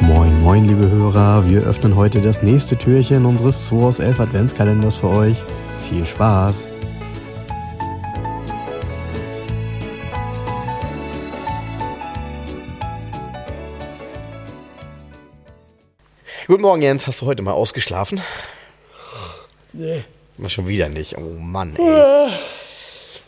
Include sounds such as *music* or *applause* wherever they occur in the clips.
Moin, moin, liebe Hörer. Wir öffnen heute das nächste Türchen unseres 2 aus 11 Adventskalenders für euch. Viel Spaß! Guten Morgen, Jens. Hast du heute mal ausgeschlafen? Nee. Schon wieder nicht. Oh Mann, ey.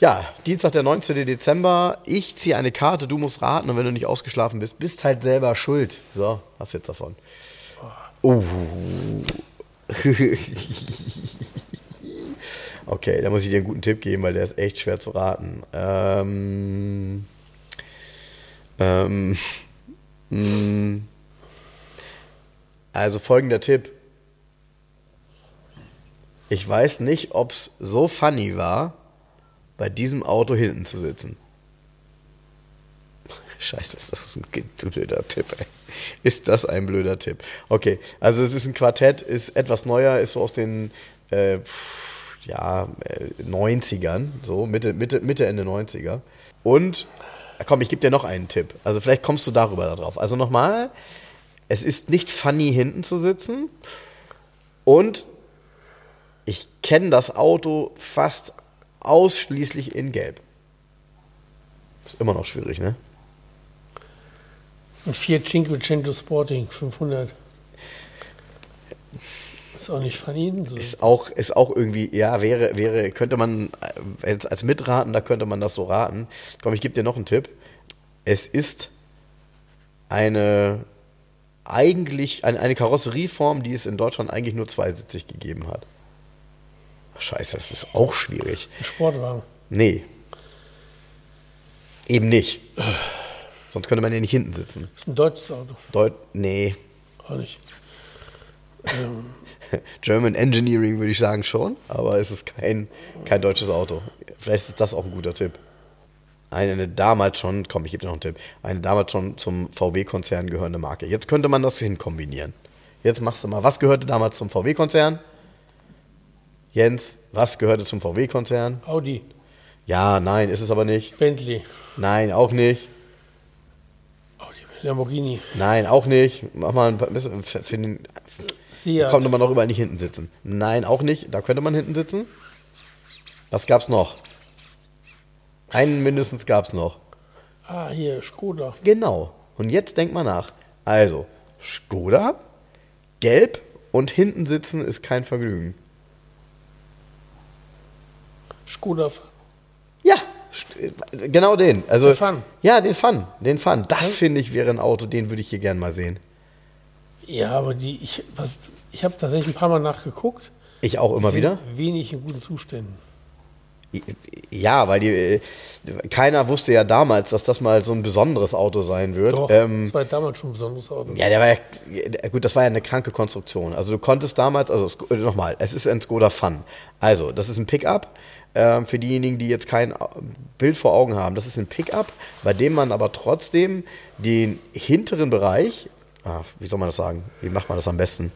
Ja, Dienstag, der 19. Dezember. Ich ziehe eine Karte, du musst raten. Und wenn du nicht ausgeschlafen bist, bist halt selber schuld. So, was jetzt davon? Oh. *laughs* okay, da muss ich dir einen guten Tipp geben, weil der ist echt schwer zu raten. Ähm. Ähm. *laughs* mh. Also folgender Tipp. Ich weiß nicht, ob es so funny war, bei diesem Auto hinten zu sitzen. *laughs* Scheiße, ist das ein blöder Tipp, ey. Ist das ein blöder Tipp? Okay, also es ist ein Quartett, ist etwas neuer, ist so aus den äh, ja, äh, 90ern, so Mitte, Mitte, Mitte, Ende 90er. Und, komm, ich gebe dir noch einen Tipp. Also vielleicht kommst du darüber da drauf. Also nochmal, es ist nicht funny, hinten zu sitzen. Und ich kenne das Auto fast ausschließlich in Gelb. Ist immer noch schwierig, ne? Ein Fiat Cinquecento Sporting 500. Ist auch nicht von Ihnen so. Ist auch, ist auch irgendwie, ja, wäre, wäre, könnte man, äh, als, als Mitraten, da könnte man das so raten. Komm, ich gebe dir noch einen Tipp. Es ist eine, eigentlich, eine, eine Karosserieform, die es in Deutschland eigentlich nur zweisitzig gegeben hat. Scheiße, das ist auch schwierig. Ein Sportwagen. Nee. Eben nicht. Sonst könnte man ja nicht hinten sitzen. Ist ein deutsches Auto. Deut nee. Auch nicht. *laughs* Ähm, German Engineering würde ich sagen schon, aber es ist kein, kein deutsches Auto. Vielleicht ist das auch ein guter Tipp. Eine damals schon, komm, ich gebe dir noch einen Tipp, eine damals schon zum VW-Konzern gehörende Marke. Jetzt könnte man das hinkombinieren. Jetzt machst du mal, was gehörte damals zum VW-Konzern? Jens, was gehörte zum VW-Konzern? Audi, Ja, nein, ist es aber nicht. Bentley, Nein, auch nicht. Audi, Lamborghini, Nein, auch nicht. Mach mal ein bisschen, für den, Seat, konnte man noch überall nicht hinten sitzen. Nein, auch nicht. Da könnte man hinten sitzen. Was gab's noch? Einen mindestens gab's noch. ah, hier, Skoda, Genau. Und jetzt denkt mal nach. Also, Skoda, gelb und hinten sitzen ist kein Vergnügen. Skoda, Ja, st- genau den. Also, Der Fun. Ja, den Fun. Den Fun. Das finde ich wäre ein Auto, den würde ich hier gern mal sehen. ja, aber die, ich, was, ich habe tatsächlich ein paar Mal nachgeguckt. Ich auch immer wieder. Wenig in guten Zuständen. Ja, weil die, äh, keiner wusste ja damals, dass das mal so ein besonderes Auto sein wird. Doch, Ähm, das war damals schon ein besonderes Auto. Ja, der war ja, gut, das war ja eine kranke Konstruktion. Also du konntest damals, also äh, nochmal, es ist ein Skoda Fun. Also, das ist ein Pickup. Ähm, für diejenigen, die jetzt kein äh, Bild vor Augen haben, das ist ein Pickup, bei dem man aber trotzdem den hinteren Bereich, ah, wie soll man das sagen? Wie macht man das am besten?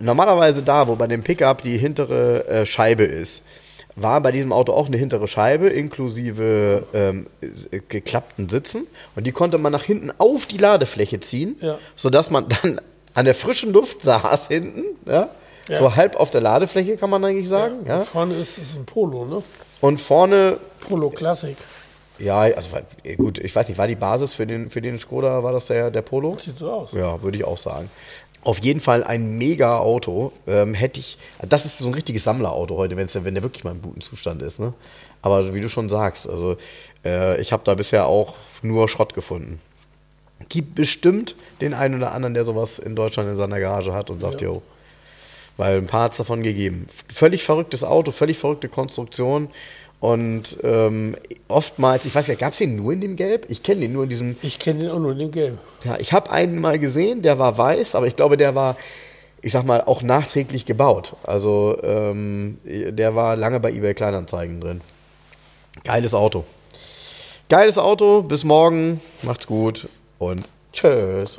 Normalerweise da, wo bei dem Pickup die hintere äh, Scheibe ist, war bei diesem Auto auch eine hintere Scheibe inklusive ähm, äh, geklappten Sitzen und die konnte man nach hinten auf die Ladefläche ziehen, Ja. sodass man dann an der frischen Luft saß hinten, ja? Ja. so halb auf der Ladefläche kann man eigentlich sagen, ja. Vorne ist es ein Polo, ne? und vorne, Polo Classic. ja, also war- gut, ich weiß nicht, war die Basis für den, für den Skoda, war das der, der Polo? Sieht so aus. Ja, würde ich auch sagen. Auf jeden Fall ein mega Auto. Ähm, hätte ich, das ist so ein richtiges Sammlerauto heute, wenn's, wenn der wirklich mal im guten Zustand ist. Ne? Aber wie du schon sagst, also äh, ich habe da bisher auch nur Schrott gefunden. Gibt bestimmt den einen oder anderen, der sowas in Deutschland in seiner Garage hat und sagt, jo, weil ein paar hat es davon gegeben. Völlig verrücktes Auto, völlig verrückte Konstruktion. Und ähm, oftmals, ich weiß ja, gab es den nur in dem Gelb? Ich kenne den nur in diesem Ich kenne den auch nur in den Gelb. ja, ich habe einen mal gesehen, der war weiß, aber ich glaube, der war, ich sag mal, auch nachträglich gebaut. Also ähm, der war lange bei eBay Kleinanzeigen drin. Geiles Auto. Geiles Auto, bis morgen, macht's gut und tschüss.